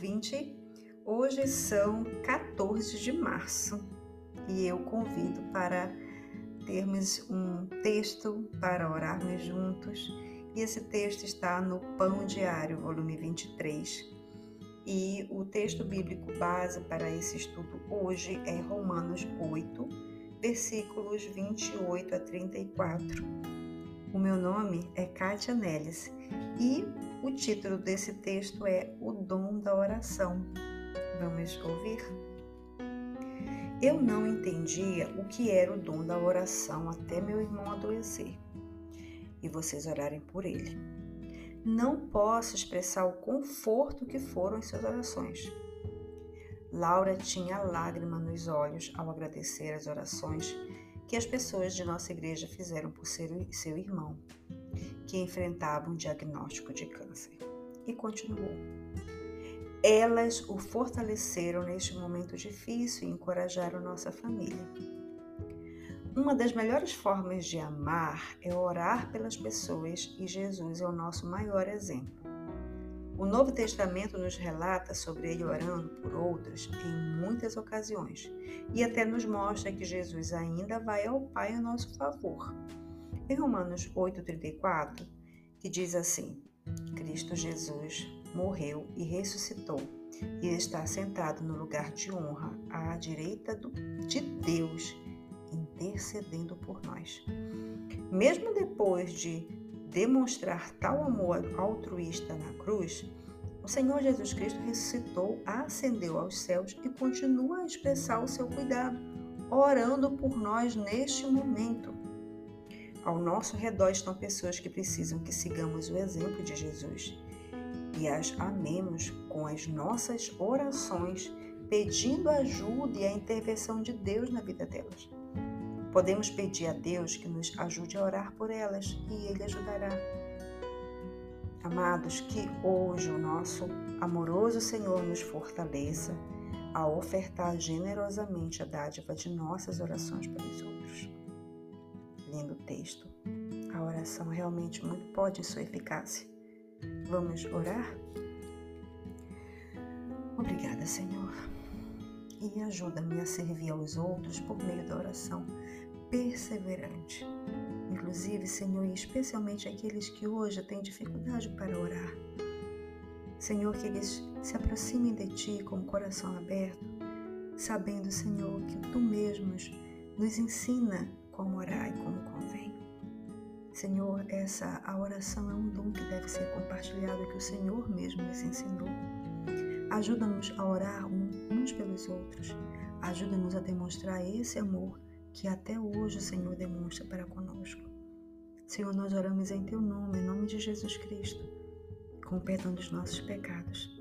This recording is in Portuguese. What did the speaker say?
ouvinte. Hoje são 14 de março e eu convido para termos um texto para orarmos juntos. E esse texto está no Pão Diário, volume 23. E o texto bíblico base para esse estudo hoje é Romanos 8, versículos 28 a 34. O meu nome é Kátia Neles e o título desse texto é O Dom da Oração. Vamos ouvir? Eu não entendia o que era o dom da oração até meu irmão adoecer e vocês orarem por ele. Não posso expressar o conforto que foram em suas orações. Laura tinha lágrima nos olhos ao agradecer as orações que as pessoas de nossa igreja fizeram por seu irmão, que enfrentava um diagnóstico de câncer. E continuou. Elas o fortaleceram neste momento difícil e encorajaram nossa família. Uma das melhores formas de amar é orar pelas pessoas e Jesus é o nosso maior exemplo. O Novo Testamento nos relata sobre ele orando por outros em muitas ocasiões e até nos mostra que Jesus ainda vai ao Pai em nosso favor. Em Romanos 8,34, que diz assim: Cristo Jesus morreu e ressuscitou e está sentado no lugar de honra à direita do, de Deus intercedendo por nós. Mesmo depois de demonstrar tal amor altruísta na cruz, o Senhor Jesus Cristo ressuscitou, ascendeu aos céus e continua a expressar o seu cuidado, orando por nós neste momento. Ao nosso redor estão pessoas que precisam que sigamos o exemplo de Jesus e as amemos com as nossas orações, pedindo ajuda e a intervenção de Deus na vida delas. Podemos pedir a Deus que nos ajude a orar por elas e Ele ajudará. Amados, que hoje o nosso amoroso Senhor nos fortaleça a ofertar generosamente a dádiva de nossas orações pelos outros. Lindo texto. A oração realmente muito pode em sua eficácia. Vamos orar? Obrigada, Senhor. E ajuda-me a servir aos outros por meio da oração perseverante. Inclusive, Senhor, e especialmente aqueles que hoje têm dificuldade para orar. Senhor, que eles se aproximem de Ti com o coração aberto, sabendo, Senhor, que Tu mesmos nos ensina como orar e como convém. Senhor, essa a oração é um dom que deve ser compartilhado que o Senhor mesmo nos ensinou. Ajuda-nos a orar uns pelos outros. Ajuda-nos a demonstrar esse amor que até hoje o Senhor demonstra para conosco. Senhor, nós oramos em Teu nome, em nome de Jesus Cristo, com o perdão dos nossos pecados.